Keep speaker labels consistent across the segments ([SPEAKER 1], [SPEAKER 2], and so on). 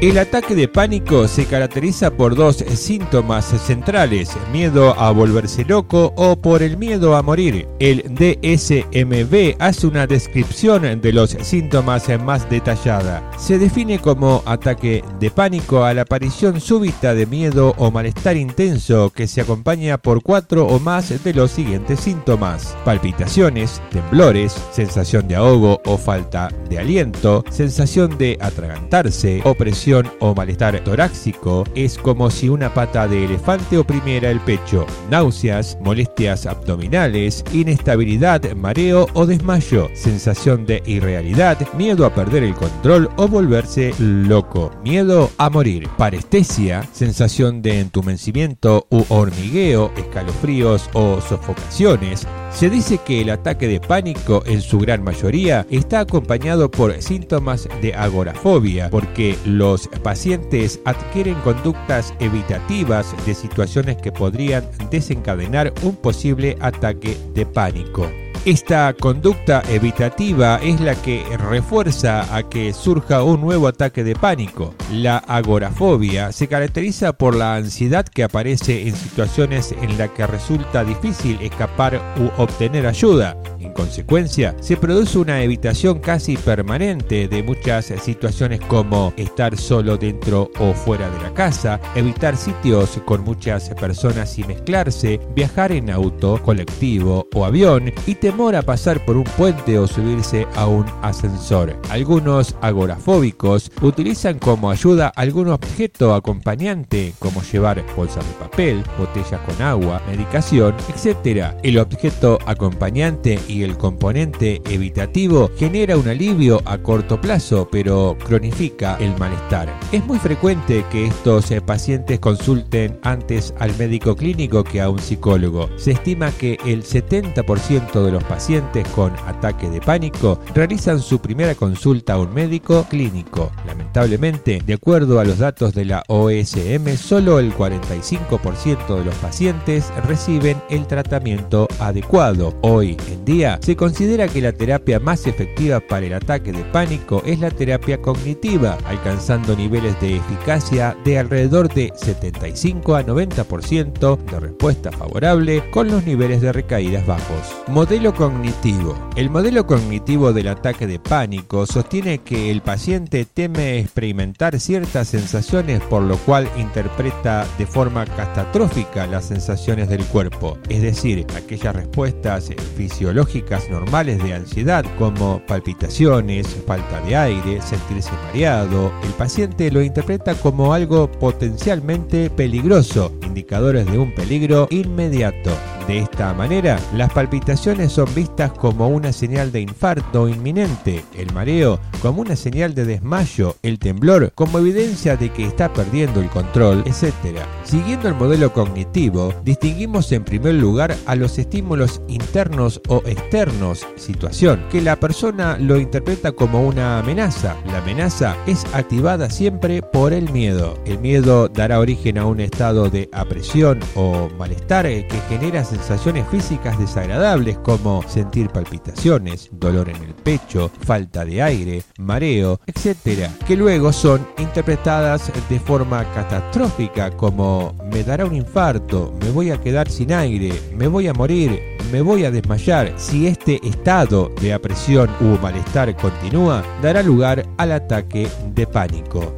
[SPEAKER 1] El ataque de pánico se caracteriza por dos síntomas centrales, miedo a volverse loco o por el miedo a morir. El DSMB hace una descripción de los síntomas más detallada. Se define como ataque de pánico a la aparición súbita de miedo o malestar intenso que se acompaña por cuatro o más de los siguientes síntomas. Palpitaciones, temblores, sensación de ahogo o falta de aliento, sensación de atragantarse, opresión o malestar torácico es como si una pata de elefante oprimiera el pecho, náuseas, molestias abdominales, inestabilidad, mareo o desmayo, sensación de irrealidad, miedo a perder el control o volverse loco, miedo a morir, parestesia, sensación de entumecimiento u hormigueo, escalofríos o sofocaciones, se dice que el ataque de pánico en su gran mayoría está acompañado por síntomas de agorafobia, porque los pacientes adquieren conductas evitativas de situaciones que podrían desencadenar un posible ataque de pánico. Esta conducta evitativa es la que refuerza a que surja un nuevo ataque de pánico. La agorafobia se caracteriza por la ansiedad que aparece en situaciones en las que resulta difícil escapar u obtener ayuda. En consecuencia, se produce una evitación casi permanente de muchas situaciones como estar solo dentro o fuera de la casa, evitar sitios con muchas personas y mezclarse, viajar en auto, colectivo o avión y temor a pasar por un puente o subirse a un ascensor. Algunos agorafóbicos utilizan como ayuda algún objeto acompañante como llevar bolsas de papel, botellas con agua, medicación, etc. El objeto acompañante y el componente evitativo genera un alivio a corto plazo, pero cronifica el malestar. Es muy frecuente que estos eh, pacientes consulten antes al médico clínico que a un psicólogo. Se estima que el 70% de los pacientes con ataque de pánico realizan su primera consulta a un médico clínico. Lamentablemente, de acuerdo a los datos de la OSM, solo el 45% de los pacientes reciben el tratamiento adecuado. Hoy en día, se considera que la terapia más efectiva para el ataque de pánico es la terapia cognitiva, alcanzando niveles de eficacia de alrededor de 75 a 90% de respuesta favorable con los niveles de recaídas bajos. Modelo cognitivo. El modelo cognitivo del ataque de pánico sostiene que el paciente teme experimentar ciertas sensaciones por lo cual interpreta de forma catastrófica las sensaciones del cuerpo, es decir, aquellas respuestas fisiológicas normales de ansiedad como palpitaciones, falta de aire, sentirse mareado, el paciente lo interpreta como algo potencialmente peligroso, indicadores de un peligro inmediato. De esta manera, las palpitaciones son vistas como una señal de infarto inminente, el mareo como una señal de desmayo, el temblor como evidencia de que está perdiendo el control, etc. Siguiendo el modelo cognitivo, distinguimos en primer lugar a los estímulos internos o externos, situación, que la persona lo interpreta como una amenaza. La amenaza es activada siempre por el miedo. El miedo dará origen a un estado de apresión o malestar que genera sensaciones físicas desagradables como sentir palpitaciones, dolor en el pecho, falta de aire, mareo, etc., que luego son interpretadas de forma catastrófica como me dará un infarto, me voy a quedar sin aire, me voy a morir, me voy a desmayar. Si este estado de apresión u malestar continúa, dará lugar al ataque de pánico.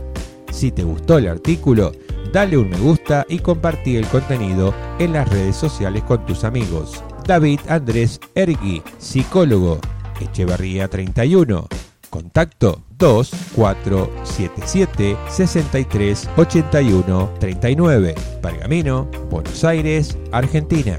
[SPEAKER 1] Si te gustó el artículo, dale un me gusta y compartí el contenido en las redes sociales con tus amigos. David Andrés Ergui, psicólogo, Echeverría 31. Contacto 2477 63 81 39. Pergamino, Buenos Aires, Argentina.